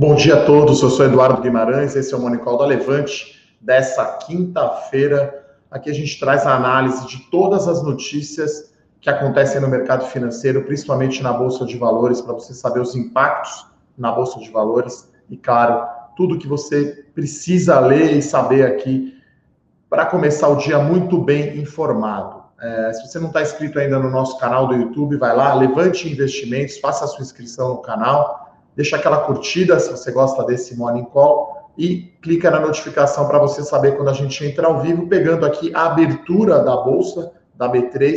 Bom dia a todos, eu sou Eduardo Guimarães, esse é o Monicol da Levante dessa quinta-feira. Aqui a gente traz a análise de todas as notícias que acontecem no mercado financeiro, principalmente na Bolsa de Valores, para você saber os impactos na Bolsa de Valores e, claro, tudo que você precisa ler e saber aqui para começar o dia muito bem informado. É, se você não está inscrito ainda no nosso canal do YouTube, vai lá, levante investimentos, faça a sua inscrição no canal deixa aquela curtida se você gosta desse Morning Call e clica na notificação para você saber quando a gente entra ao vivo, pegando aqui a abertura da bolsa da B3,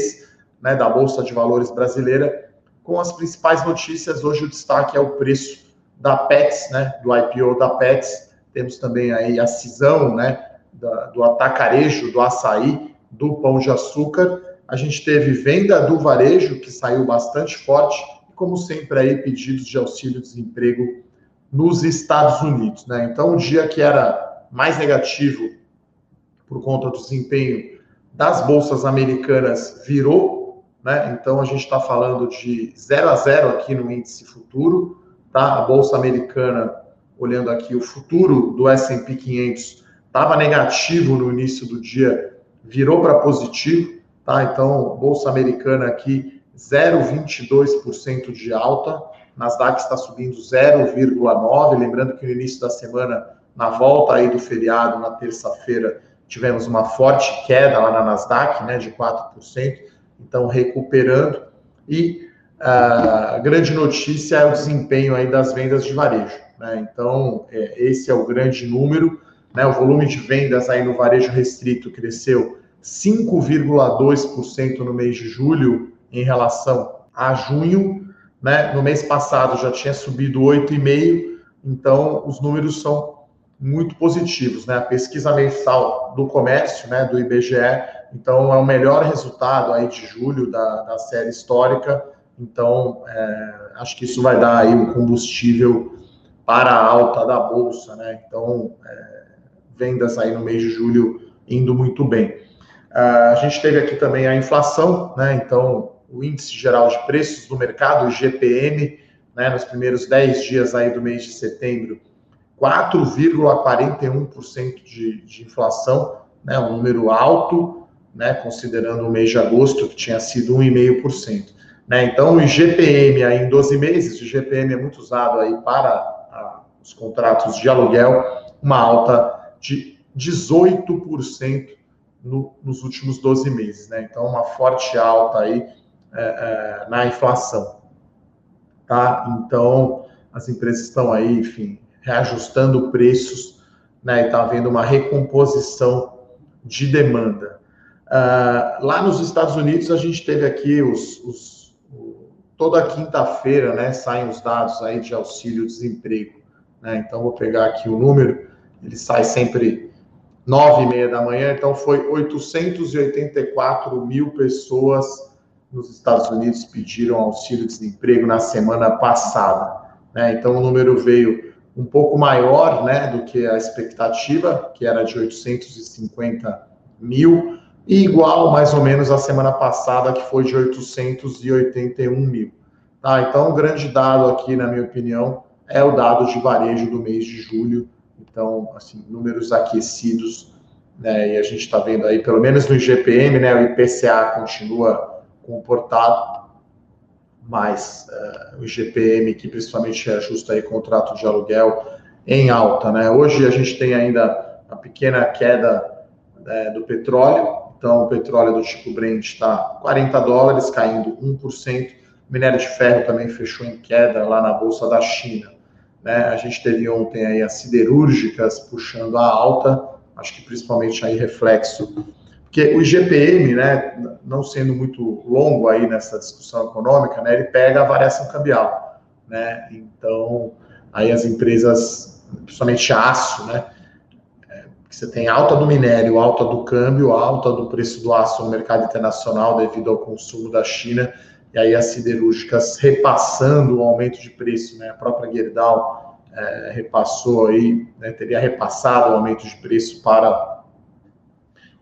né, da Bolsa de Valores brasileira, com as principais notícias. Hoje o destaque é o preço da Pets, né, do IPO da Pets. Temos também aí a cisão, né, da, do atacarejo do açaí, do pão de açúcar. A gente teve venda do varejo, que saiu bastante forte, como sempre, aí, pedidos de auxílio-desemprego nos Estados Unidos. Né? Então, o dia que era mais negativo por conta do desempenho das bolsas americanas virou, né? Então a gente está falando de 0 a 0 aqui no índice futuro, tá? A bolsa americana, olhando aqui o futuro do S&P 500 estava negativo no início do dia, virou para positivo, tá? Então bolsa americana aqui 0,22% de alta. Nasdaq está subindo 0,9%. Lembrando que no início da semana, na volta aí do feriado, na terça-feira, tivemos uma forte queda lá na Nasdaq, né, de 4%. Então, recuperando. E a grande notícia é o desempenho aí das vendas de varejo. Né? Então, é, esse é o grande número. Né? O volume de vendas aí no varejo restrito cresceu 5,2% no mês de julho, em relação a junho, né? No mês passado já tinha subido 8,5, então os números são muito positivos, né? A pesquisa mensal do comércio, né, do IBGE, então é o melhor resultado aí de julho da, da série histórica. Então, é, acho que isso vai dar aí um combustível para a alta da bolsa, né? Então, é, vendas aí no mês de julho indo muito bem. Uh, a gente teve aqui também a inflação, né? Então, o índice geral de preços do mercado, o GPM, né, nos primeiros 10 dias aí do mês de setembro, 4,41% de, de inflação, né, um número alto, né, considerando o mês de agosto, que tinha sido 1,5%. Né? Então, o IGPM aí em 12 meses, o IGPM é muito usado aí para a, os contratos de aluguel, uma alta de 18% no, nos últimos 12 meses. Né? Então, uma forte alta aí é, é, na inflação. Tá? Então, as empresas estão aí, enfim, reajustando preços, né, e está havendo uma recomposição de demanda. Uh, lá nos Estados Unidos, a gente teve aqui os, os toda quinta-feira, né, saem os dados aí de auxílio-desemprego. Né? Então, vou pegar aqui o número, ele sai sempre nove e meia da manhã, então foi 884 mil pessoas nos Estados Unidos pediram auxílio-desemprego na semana passada. Né? Então, o número veio um pouco maior né, do que a expectativa, que era de 850 mil, e igual mais ou menos a semana passada, que foi de 881 mil. Tá? Então, o grande dado aqui, na minha opinião, é o dado de varejo do mês de julho. Então, assim, números aquecidos, né? E a gente está vendo aí, pelo menos no IGPM, né? O IPCA continua comportado, mas uh, o GPM, que principalmente ajusta aí contrato de aluguel, em alta. Né? Hoje a gente tem ainda a pequena queda né, do petróleo, então o petróleo do tipo Brent está 40 dólares, caindo 1%. O minério de ferro também fechou em queda lá na Bolsa da China. Né? A gente teve ontem aí as siderúrgicas puxando a alta, acho que principalmente aí reflexo porque o IGPM, né, não sendo muito longo aí nessa discussão econômica, né, ele pega a variação cambial, né? Então, aí as empresas, principalmente aço, né, é, você tem alta do minério, alta do câmbio, alta do preço do aço no mercado internacional devido ao consumo da China, e aí as siderúrgicas repassando o aumento de preço, né? A própria Gerdau é, repassou aí, né, teria repassado o aumento de preço para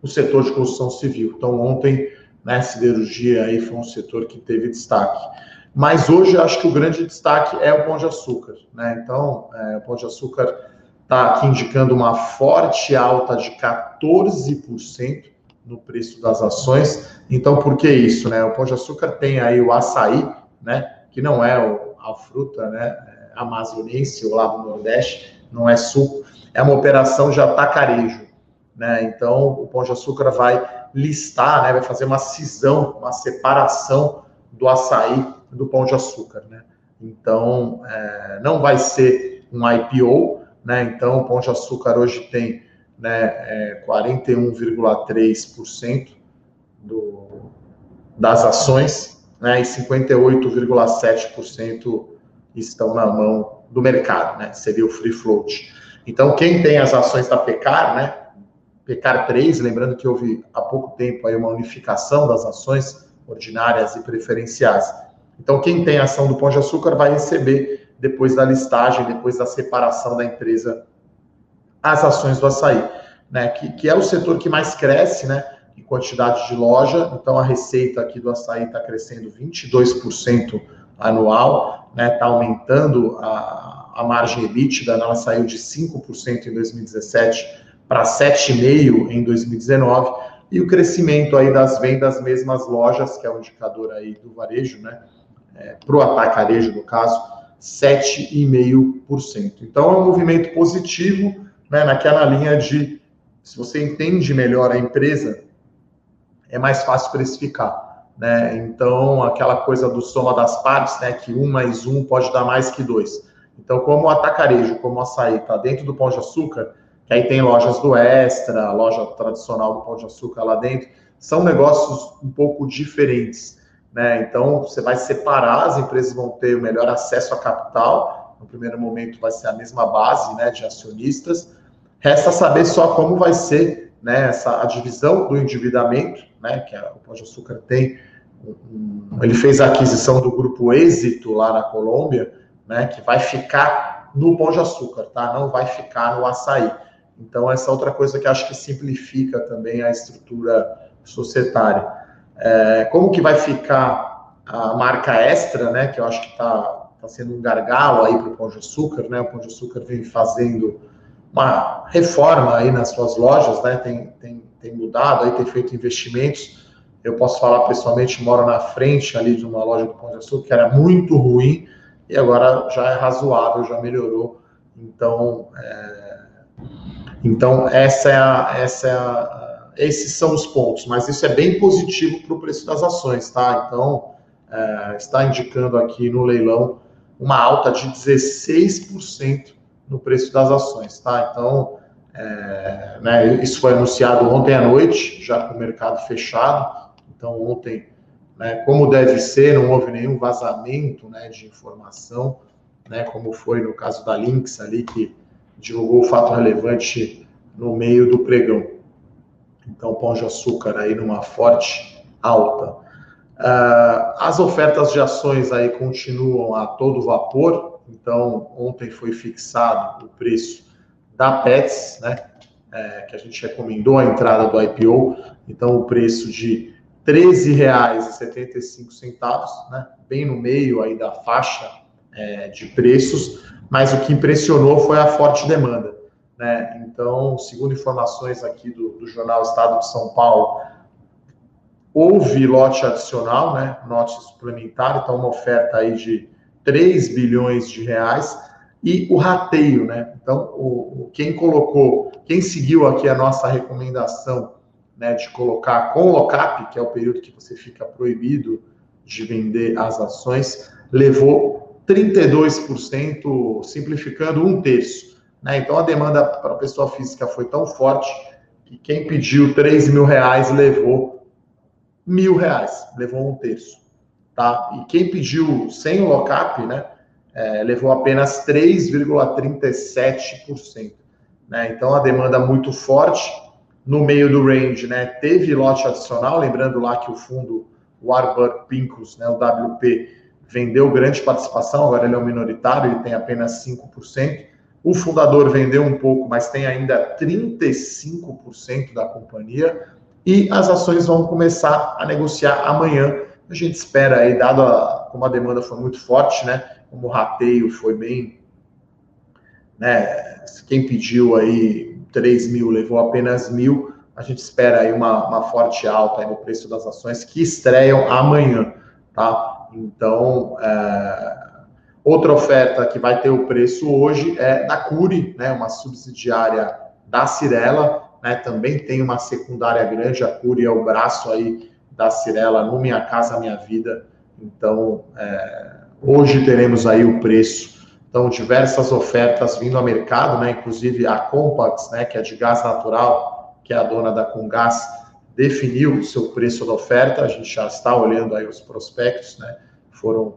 o setor de construção civil. Então, ontem, né, siderurgia aí foi um setor que teve destaque. Mas hoje acho que o grande destaque é o Pão de Açúcar. Né? Então, é, o Pão de Açúcar está aqui indicando uma forte alta de 14% no preço das ações. Então, por que isso? Né? O Pão de Açúcar tem aí o açaí, né? que não é a fruta né? amazonense ou lá do Nordeste, não é suco, é uma operação de atacarejo. Né? Então, o Pão de Açúcar vai listar, né? vai fazer uma cisão, uma separação do açaí do Pão de Açúcar. Né? Então, é, não vai ser um IPO, né? então o Pão de Açúcar hoje tem né, é, 41,3% das ações né, e 58,7% estão na mão do mercado, né? Seria o free float. Então, quem tem as ações da Pecar, né? Pecar 3, lembrando que houve há pouco tempo aí uma unificação das ações ordinárias e preferenciais. Então, quem tem ação do Pão de Açúcar vai receber, depois da listagem, depois da separação da empresa, as ações do açaí, né? Que, que é o setor que mais cresce, né? Em quantidade de loja. Então, a receita aqui do açaí está crescendo 22% anual, né? Está aumentando a a margem EBITDA, ela saiu de 5% em 2017 para 7,5% em 2019, e o crescimento aí das vendas mesmas lojas, que é o indicador aí do varejo, né, é, para o atacarejo, no caso, 7,5%. Então, é um movimento positivo, né, naquela linha de, se você entende melhor a empresa, é mais fácil precificar. Né? Então, aquela coisa do soma das partes, né, que um mais um pode dar mais que dois. Então, como o atacarejo, como o açaí está dentro do Pão de Açúcar, que aí tem lojas do Extra, a loja tradicional do Pão de Açúcar lá dentro, são negócios um pouco diferentes. Né? Então, você vai separar, as empresas vão ter o melhor acesso a capital, no primeiro momento vai ser a mesma base né, de acionistas, resta saber só como vai ser né, essa, a divisão do endividamento, né, que a, o Pão de Açúcar tem, um, ele fez a aquisição do grupo Êxito lá na Colômbia, né, que vai ficar no pão de açúcar, tá? Não vai ficar no açaí. Então, essa outra coisa que acho que simplifica também a estrutura societária. É, como que vai ficar a marca extra, né? Que eu acho que está tá sendo um gargalo aí para o Pão de Açúcar, né? O Pão de Açúcar vem fazendo uma reforma aí nas suas lojas, né? Tem, tem, tem mudado aí, tem feito investimentos. Eu posso falar pessoalmente, moro na frente ali de uma loja do Pão de Açúcar que era muito ruim, e agora já é razoável, já melhorou. Então, é, então essa é a, essa é a, esses são os pontos, mas isso é bem positivo para o preço das ações, tá? Então, é, está indicando aqui no leilão uma alta de 16% no preço das ações, tá? Então, é, né, isso foi anunciado ontem à noite, já com o mercado fechado. Então, ontem né, como deve ser, não houve nenhum vazamento né, de informação, né, como foi no caso da Lynx ali, que divulgou o fato relevante no meio do pregão. Então, pão de açúcar aí numa forte alta. Uh, as ofertas de ações aí continuam a todo vapor, então ontem foi fixado o preço da Pets, né, é, que a gente recomendou a entrada do IPO, então o preço de R$ 13,75, né? bem no meio aí da faixa é, de preços, mas o que impressionou foi a forte demanda. Né? Então, segundo informações aqui do, do jornal Estado de São Paulo, houve lote adicional, né? lote suplementar, então uma oferta aí de 3 bilhões de reais, e o rateio, né? Então, o, quem colocou, quem seguiu aqui a nossa recomendação né, de colocar com o lockup, que é o período que você fica proibido de vender as ações, levou 32%, simplificando um terço. Né? Então a demanda para a pessoa física foi tão forte que quem pediu 3 mil reais levou mil reais, levou um terço. Tá? E quem pediu sem o lockup, né, é, levou apenas 3,37%. Né? Então a demanda muito forte no meio do range, né, teve lote adicional, lembrando lá que o fundo Warburg Pincus, né, o WP, vendeu grande participação, agora ele é um minoritário, ele tem apenas 5%. O fundador vendeu um pouco, mas tem ainda 35% da companhia. E as ações vão começar a negociar amanhã. A gente espera aí, dado a, como a demanda foi muito forte, né? Como o rateio foi bem, né? Quem pediu aí 3 mil levou apenas mil. A gente espera aí uma, uma forte alta no preço das ações que estreiam amanhã, tá? Então, é, outra oferta que vai ter o preço hoje é da Curi, né? Uma subsidiária da Cirela, né? Também tem uma secundária grande, a Curi é o braço aí da Cirela no Minha Casa Minha Vida. Então, é, hoje teremos aí o preço. Então, diversas ofertas vindo ao mercado, né? Inclusive a Compax, né? Que é de gás natural, que é a dona da Congás, definiu o seu preço da oferta. A gente já está olhando aí os prospectos, né? Foram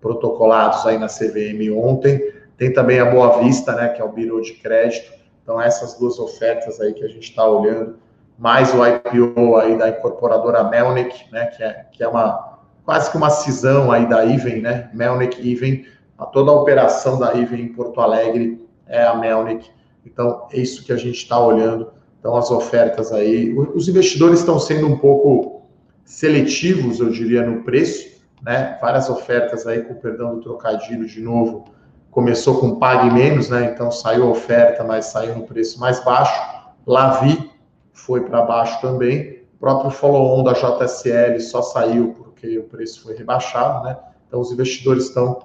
protocolados aí na CVM ontem. Tem também a Boa Vista, né? Que é o Biro de Crédito. Então, essas duas ofertas aí que a gente está olhando mais o IPO aí da incorporadora Melnick, né, que é, que é uma quase que uma cisão aí da Iven, né, Melnick Iven, a toda a operação da Iven em Porto Alegre é a Melnick, então é isso que a gente está olhando, então as ofertas aí, os investidores estão sendo um pouco seletivos, eu diria, no preço, né, várias ofertas aí, com perdão do trocadilho de novo, começou com pague menos, né, então saiu a oferta, mas saiu no preço mais baixo, Lavi foi para baixo também. O próprio follow-on da JSL só saiu porque o preço foi rebaixado, né? Então os investidores estão,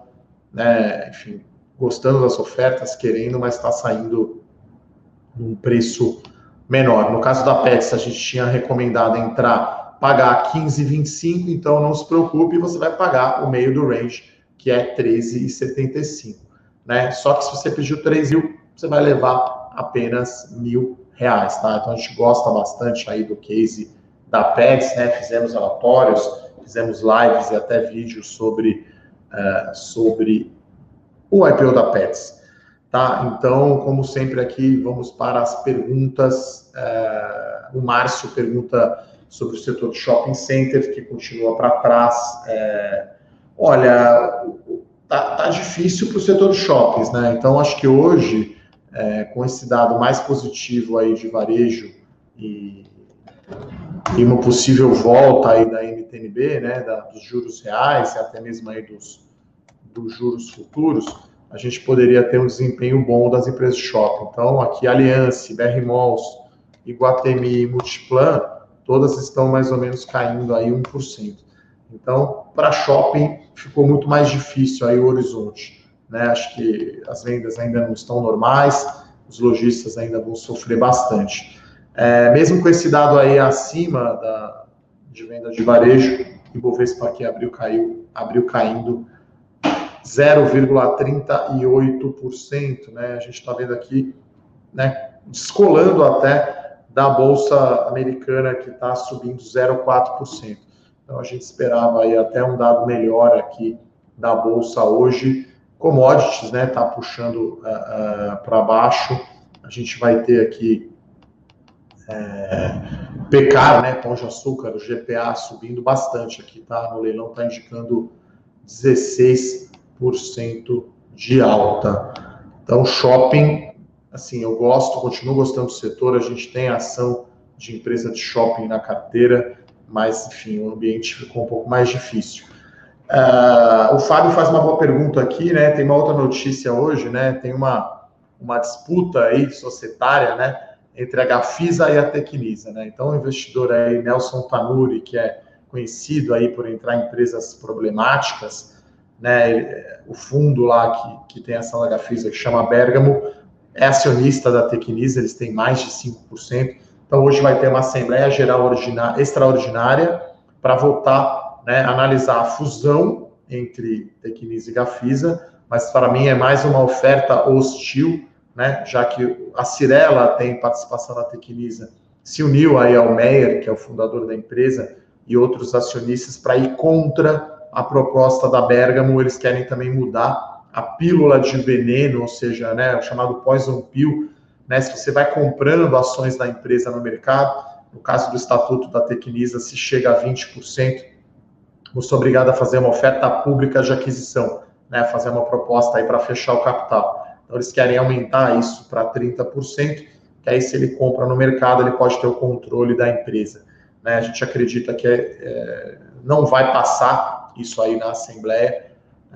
né, enfim, gostando das ofertas, querendo, mas está saindo num preço menor. No caso da Pets, a gente tinha recomendado entrar, pagar 15,25, então não se preocupe, você vai pagar o meio do range, que é 13,75. Né? Só que se você pediu 3 mil, você vai levar apenas mil reais, tá? Então a gente gosta bastante aí do case da Pets, né? Fizemos relatórios, fizemos lives e até vídeos sobre, uh, sobre o IPO da Pets, tá? Então, como sempre aqui, vamos para as perguntas. Uh, o Márcio pergunta sobre o setor de shopping center, que continua para trás. É, olha, tá, tá difícil para o setor de shoppings, né? Então, acho que hoje é, com esse dado mais positivo aí de varejo e, e uma possível volta aí da NTNB, né, da, dos juros reais e até mesmo aí dos, dos juros futuros, a gente poderia ter um desempenho bom das empresas de shopping. Então, aqui Aliança, BR Malls, Iguatemi e Multiplan, todas estão mais ou menos caindo aí 1%. Então, para shopping ficou muito mais difícil aí o horizonte. Né? Acho que as vendas ainda não estão normais, os lojistas ainda vão sofrer bastante. É, mesmo com esse dado aí acima da, de venda de varejo, Ibovespa aqui abriu, caiu, abriu caindo 0,38%, né? A gente está vendo aqui, né, descolando até da bolsa americana que está subindo 0,4%. Então a gente esperava aí até um dado melhor aqui da bolsa hoje, commodities, né, tá puxando uh, uh, para baixo. A gente vai ter aqui é, pecar, né, pão de açúcar, o GPA subindo bastante aqui, tá? No leilão tá indicando 16% de alta. Então, shopping, assim, eu gosto, continuo gostando do setor, a gente tem ação de empresa de shopping na carteira, mas, enfim, o ambiente ficou um pouco mais difícil. Uh, o Fábio faz uma boa pergunta aqui, né? Tem uma outra notícia hoje, né? Tem uma, uma disputa aí societária, né? Entre a Gafisa e a Tecnisa, né? Então, o investidor aí, Nelson Tanuri, que é conhecido aí por entrar em empresas problemáticas, né? O fundo lá que, que tem ação da Gafisa, que chama Bergamo, é acionista da Tecnisa, eles têm mais de 5%. Então, hoje vai ter uma Assembleia Geral extraordinária para votar né, analisar a fusão entre Tecnisa e Gafisa, mas para mim é mais uma oferta hostil, né, já que a Cirela tem participação na Tecnisa, se uniu aí ao Meyer, que é o fundador da empresa, e outros acionistas para ir contra a proposta da Bergamo, eles querem também mudar a pílula de veneno, ou seja, né, o chamado poison pill, né, se você vai comprando ações da empresa no mercado, no caso do estatuto da Tecnisa, se chega a 20%, eu sou obrigado a fazer uma oferta pública de aquisição, né, fazer uma proposta aí para fechar o capital. Então, eles querem aumentar isso para 30%, que aí, se ele compra no mercado, ele pode ter o controle da empresa. né? A gente acredita que é, é, não vai passar isso aí na Assembleia,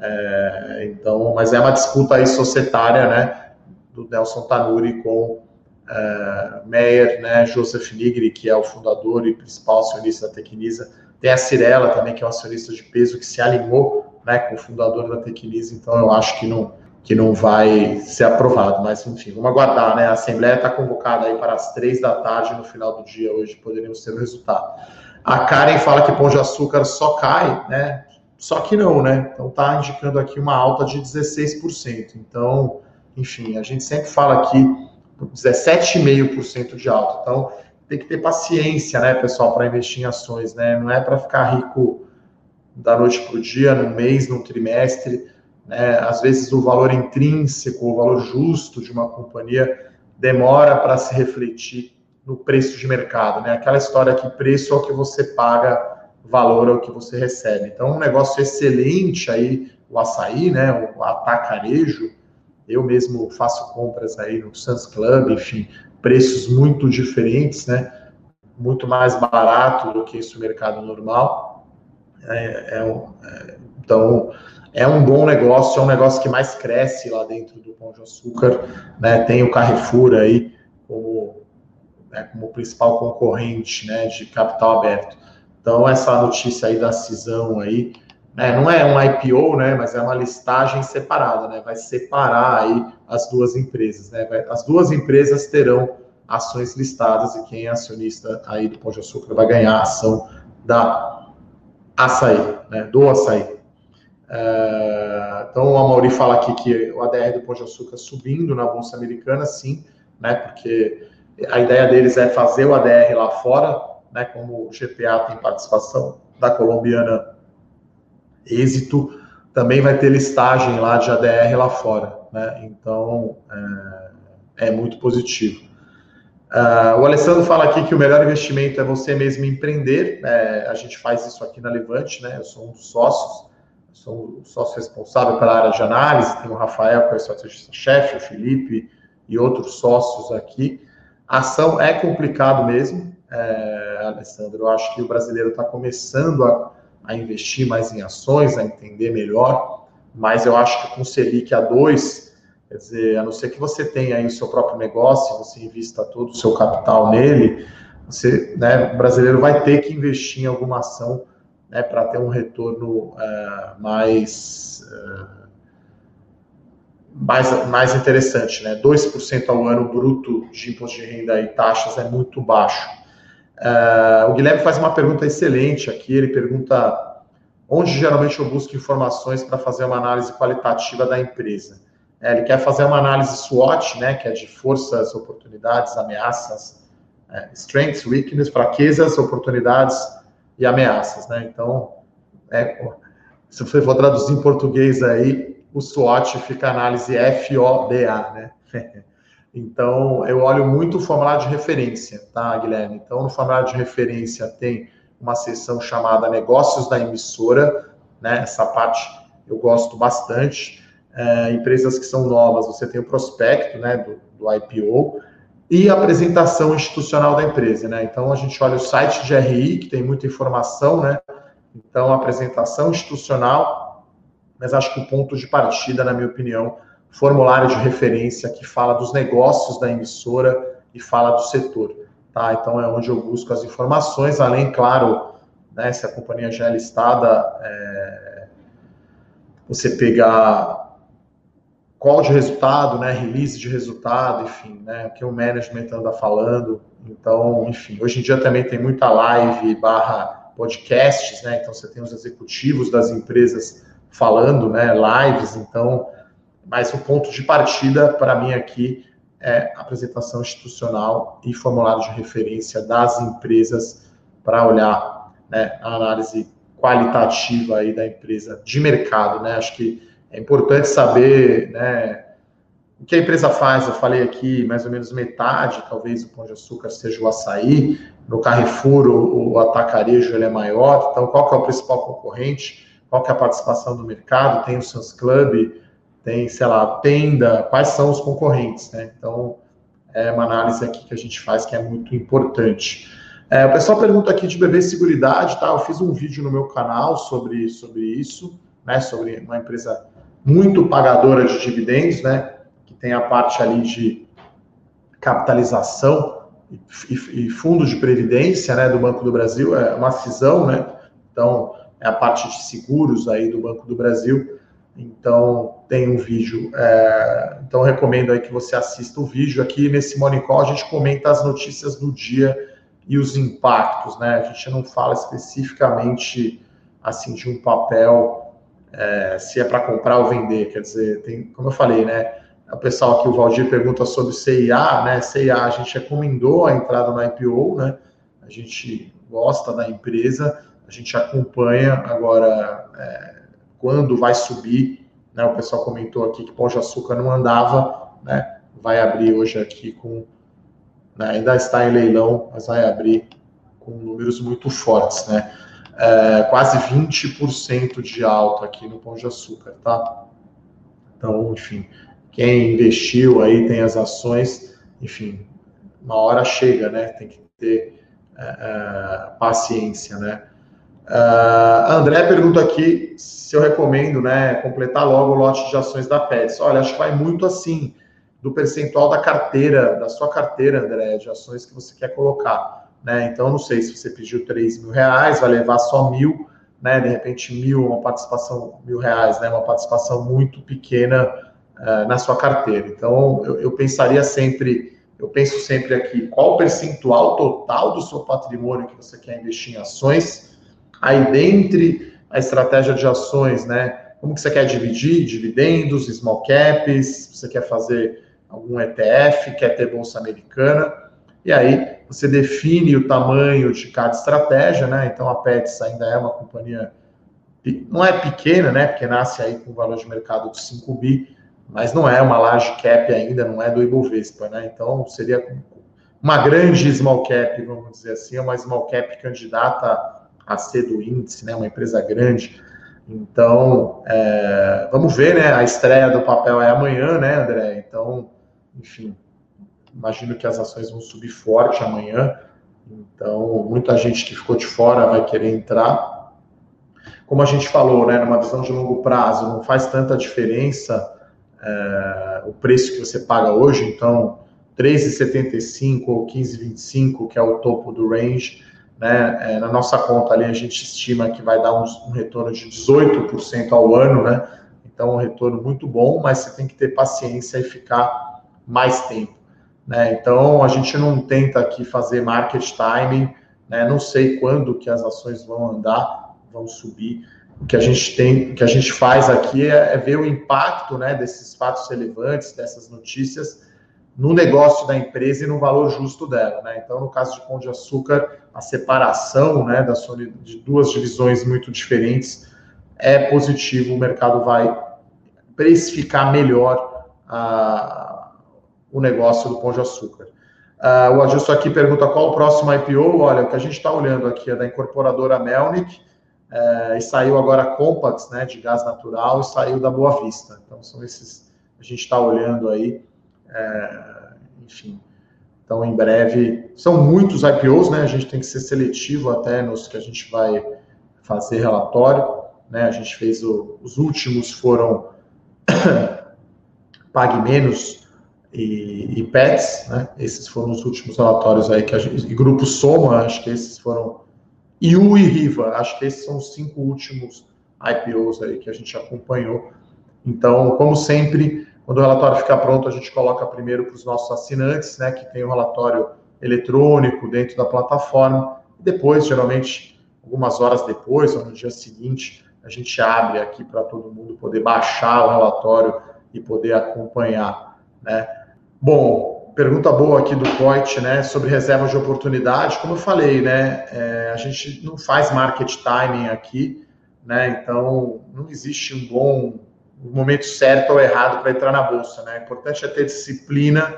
é, então, mas é uma disputa aí societária, né? Do Nelson Tanuri com uh, Meyer, né, Joseph Nigri, que é o fundador e principal acionista da Tecnisa, tem a Cirela também, que é um acionista de peso que se alinhou né, com o fundador da Tecnisa, então eu acho que não, que não vai ser aprovado, mas enfim, vamos aguardar, né? A Assembleia está convocada aí para as três da tarde no final do dia, hoje poderíamos ter o resultado. A Karen fala que Pão de Açúcar só cai, né? Só que não, né? Então está indicando aqui uma alta de 16%. Então, enfim, a gente sempre fala aqui 17,5% de alta. Então, tem que ter paciência, né, pessoal, para investir em ações, né? Não é para ficar rico da noite para o dia, num mês, num trimestre. Né? Às vezes, o valor intrínseco, o valor justo de uma companhia demora para se refletir no preço de mercado, né? Aquela história que preço é o que você paga, valor é o que você recebe. Então, um negócio excelente aí, o açaí, né? O atacarejo, eu mesmo faço compras aí no Suns Club, enfim, preços muito diferentes, né? Muito mais barato do que isso no mercado normal. É, é, é, então, é um bom negócio, é um negócio que mais cresce lá dentro do Pão de Açúcar, né? Tem o Carrefour aí como, né, como principal concorrente, né, de capital aberto. Então, essa notícia aí da cisão aí, né, não é um IPO, né, mas é uma listagem separada, né, vai separar aí as duas empresas, né, vai, as duas empresas terão ações listadas e quem é acionista aí do Pão de Açúcar vai ganhar a ação da açaí, né, do açaí. Uh, então, o Amaury fala aqui que o ADR do Pão de Açúcar subindo na Bolsa Americana, sim, né, porque a ideia deles é fazer o ADR lá fora, né, como o GPA tem participação da colombiana êxito, também vai ter listagem lá de ADR lá fora, né? Então é, é muito positivo. Uh, o Alessandro fala aqui que o melhor investimento é você mesmo empreender. É, a gente faz isso aqui na Levante, né? Eu sou um dos sócios, sou o sócio responsável pela área de análise. Tem o Rafael, que é o estrategista-chefe, o Felipe e outros sócios aqui. A ação é complicado mesmo, é, Alessandro. Eu acho que o brasileiro está começando a a investir mais em ações, a entender melhor, mas eu acho que com Selic a 2, quer dizer, a não ser que você tenha aí o seu próprio negócio, você invista todo o seu capital nele, você, né, o brasileiro vai ter que investir em alguma ação né, para ter um retorno uh, mais, uh, mais, mais interessante. Né? 2% ao ano bruto de imposto de renda e taxas é muito baixo. Uh, o Guilherme faz uma pergunta excelente aqui. Ele pergunta onde geralmente eu busco informações para fazer uma análise qualitativa da empresa. É, ele quer fazer uma análise SWOT, né, que é de forças, oportunidades, ameaças, é, strengths, weaknesses, fraquezas, oportunidades e ameaças. Né? Então, é, se você for traduzir em português aí, o SWOT fica análise FODA, né? Então, eu olho muito o formulário de referência, tá, Guilherme? Então, no formulário de referência tem uma seção chamada Negócios da Emissora, né? Essa parte eu gosto bastante. É, empresas que são novas, você tem o prospecto, né, do, do IPO, e a apresentação institucional da empresa, né? Então, a gente olha o site de RI, que tem muita informação, né? Então, a apresentação institucional, mas acho que o ponto de partida, na minha opinião, formulário de referência que fala dos negócios da emissora e fala do setor. Tá? Então é onde eu busco as informações, além, claro, né, se a companhia já é listada, é, você pegar qual de resultado, né, release de resultado, enfim, né, o que o management anda falando. Então, enfim, hoje em dia também tem muita live barra podcasts, né, então você tem os executivos das empresas falando, né, lives, então mas o ponto de partida para mim aqui é apresentação institucional e formulário de referência das empresas para olhar né, a análise qualitativa aí da empresa de mercado, né? Acho que é importante saber, né, o que a empresa faz. Eu falei aqui mais ou menos metade, talvez o pão de açúcar seja o açaí. No Carrefour o, o atacarejo ele é maior. Então, qual que é o principal concorrente? Qual que é a participação do mercado? Tem o Sans Club, tem, sei lá, tenda, quais são os concorrentes, né? Então, é uma análise aqui que a gente faz que é muito importante. É, o pessoal pergunta aqui de BB Seguridade, tá? Eu fiz um vídeo no meu canal sobre, sobre isso, né? Sobre uma empresa muito pagadora de dividendos, né? Que tem a parte ali de capitalização e, e fundos de previdência, né? Do Banco do Brasil, é uma cisão, né? Então, é a parte de seguros aí do Banco do Brasil. Então, tem um vídeo. É, então, recomendo aí que você assista o vídeo. Aqui nesse Morning Call, a gente comenta as notícias do dia e os impactos, né? A gente não fala especificamente, assim, de um papel, é, se é para comprar ou vender. Quer dizer, tem, como eu falei, né? O pessoal aqui, o Valdir, pergunta sobre CIA, né? CIA, a gente recomendou a entrada na IPO, né? A gente gosta da empresa, a gente acompanha agora é, quando vai subir, né? O pessoal comentou aqui que Pão de Açúcar não andava, né? Vai abrir hoje aqui com, né? ainda está em leilão, mas vai abrir com números muito fortes, né? É, quase 20% de alta aqui no Pão de Açúcar, tá? Então, enfim, quem investiu aí tem as ações, enfim, uma hora chega, né? Tem que ter é, é, paciência, né? Uh, André pergunta aqui se eu recomendo, né, completar logo o lote de ações da Pets. Olha, acho que vai muito assim do percentual da carteira, da sua carteira, André, de ações que você quer colocar, né? Então, não sei se você pediu 3 mil reais, vai levar só mil, né? De repente, mil, uma participação, mil reais, né? Uma participação muito pequena uh, na sua carteira. Então, eu, eu pensaria sempre, eu penso sempre aqui, qual o percentual total do seu patrimônio que você quer investir em ações, aí dentre a estratégia de ações, né? Como que você quer dividir? Dividendos, small caps, você quer fazer algum ETF, quer ter bolsa americana, e aí você define o tamanho de cada estratégia, né? Então a Pets ainda é uma companhia, não é pequena, né? Porque nasce aí com valor de mercado de 5 bi, mas não é uma large cap ainda, não é do Ibovespa, né? Então seria uma grande small cap, vamos dizer assim, uma small cap candidata a ser do índice, né? Uma empresa grande. Então, é, vamos ver, né? A estreia do papel é amanhã, né, André? Então, enfim, imagino que as ações vão subir forte amanhã. Então, muita gente que ficou de fora vai querer entrar. Como a gente falou, né, numa visão de longo prazo, não faz tanta diferença é, o preço que você paga hoje. Então, 13,75 ou 15,25, que é o topo do range, né? É, na nossa conta ali a gente estima que vai dar um, um retorno de 18% ao ano, né? Então, um retorno muito bom, mas você tem que ter paciência e ficar mais tempo. Né? Então, a gente não tenta aqui fazer market timing, né? não sei quando que as ações vão andar, vão subir. O que a gente tem, que a gente faz aqui é, é ver o impacto né, desses fatos relevantes, dessas notícias, no negócio da empresa e no valor justo dela. Né? Então, no caso de Pão de Açúcar, a separação né, da de duas divisões muito diferentes é positivo, o mercado vai precificar melhor uh, o negócio do Pão de Açúcar. Uh, o Adilson aqui pergunta qual o próximo IPO. Olha, o que a gente está olhando aqui é da incorporadora Melnick, uh, e saiu agora a Compax, né, de gás natural, e saiu da Boa Vista. Então, são esses, a gente está olhando aí é, enfim, então em breve são muitos IPOs, né? A gente tem que ser seletivo até nos que a gente vai fazer relatório, né? A gente fez o, os últimos foram Pague Menos e, e Pets, né? Esses foram os últimos relatórios aí que a gente, e Grupo Soma, acho que esses foram IU e Riva, acho que esses são os cinco últimos IPOs aí que a gente acompanhou. Então, como sempre, quando o relatório ficar pronto, a gente coloca primeiro para os nossos assinantes, né, que tem o relatório eletrônico dentro da plataforma. Depois, geralmente, algumas horas depois, ou no dia seguinte, a gente abre aqui para todo mundo poder baixar o relatório e poder acompanhar, né? Bom, pergunta boa aqui do Coit, né, sobre reservas de oportunidade. Como eu falei, né, é, a gente não faz market timing aqui, né, então não existe um bom o momento certo ou errado para entrar na bolsa. Né? O importante é ter disciplina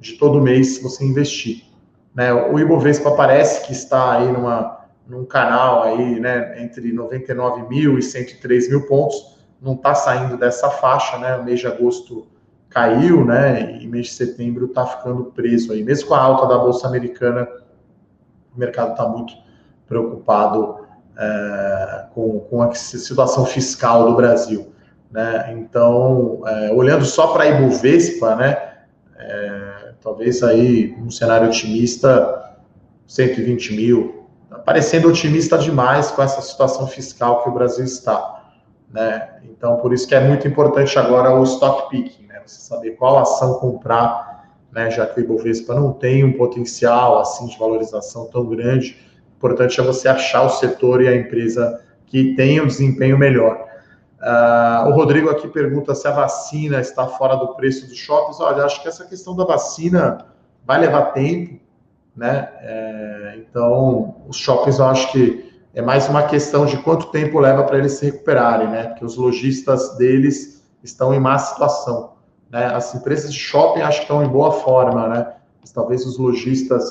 de todo mês você investir. Né? O Ibovespa parece que está aí numa, num canal aí, né, entre 99 mil e 103 mil pontos, não está saindo dessa faixa, né? O mês de agosto caiu, né? E mês de setembro está ficando preso aí. Mesmo com a alta da bolsa americana, o mercado está muito preocupado é, com, com a situação fiscal do Brasil. Né? Então, é, olhando só para a Ibovespa, né, é, talvez aí um cenário otimista, 120 mil, parecendo otimista demais com essa situação fiscal que o Brasil está. Né? Então, por isso que é muito importante agora o stock picking, né? você saber qual ação comprar, né? já que o Ibovespa não tem um potencial assim de valorização tão grande, importante é você achar o setor e a empresa que tem um desempenho melhor. Uh, o Rodrigo aqui pergunta se a vacina está fora do preço dos shoppings. Olha, acho que essa questão da vacina vai levar tempo, né? É, então, os shoppings eu acho que é mais uma questão de quanto tempo leva para eles se recuperarem, né? Porque os lojistas deles estão em má situação. Né? As empresas de shopping acho que estão em boa forma, né? Mas talvez os lojistas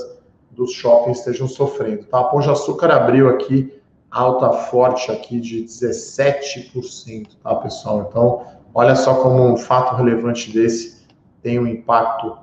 dos shoppings estejam sofrendo. Tá? A Pão de Açúcar abriu aqui alta forte aqui de 17%, tá, pessoal? Então, olha só como um fato relevante desse tem um impacto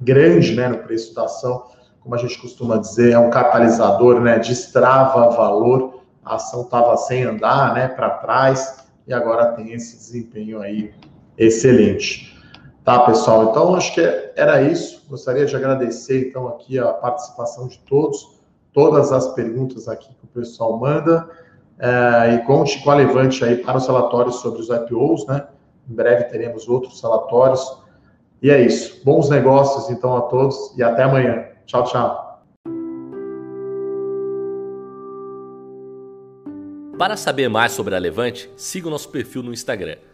grande, né, no preço da ação como a gente costuma dizer, é um catalisador, né? Destrava valor. A ação estava sem andar, né? Para trás e agora tem esse desempenho aí excelente. Tá, pessoal? Então, acho que era isso. Gostaria de agradecer, então, aqui a participação de todos, todas as perguntas aqui que o pessoal manda. É, e conte com a Levante aí para os relatórios sobre os IPOs, né? Em breve teremos outros relatórios. E é isso. Bons negócios, então, a todos e até amanhã. Tchau, tchau. Para saber mais sobre a Levante, siga o nosso perfil no Instagram,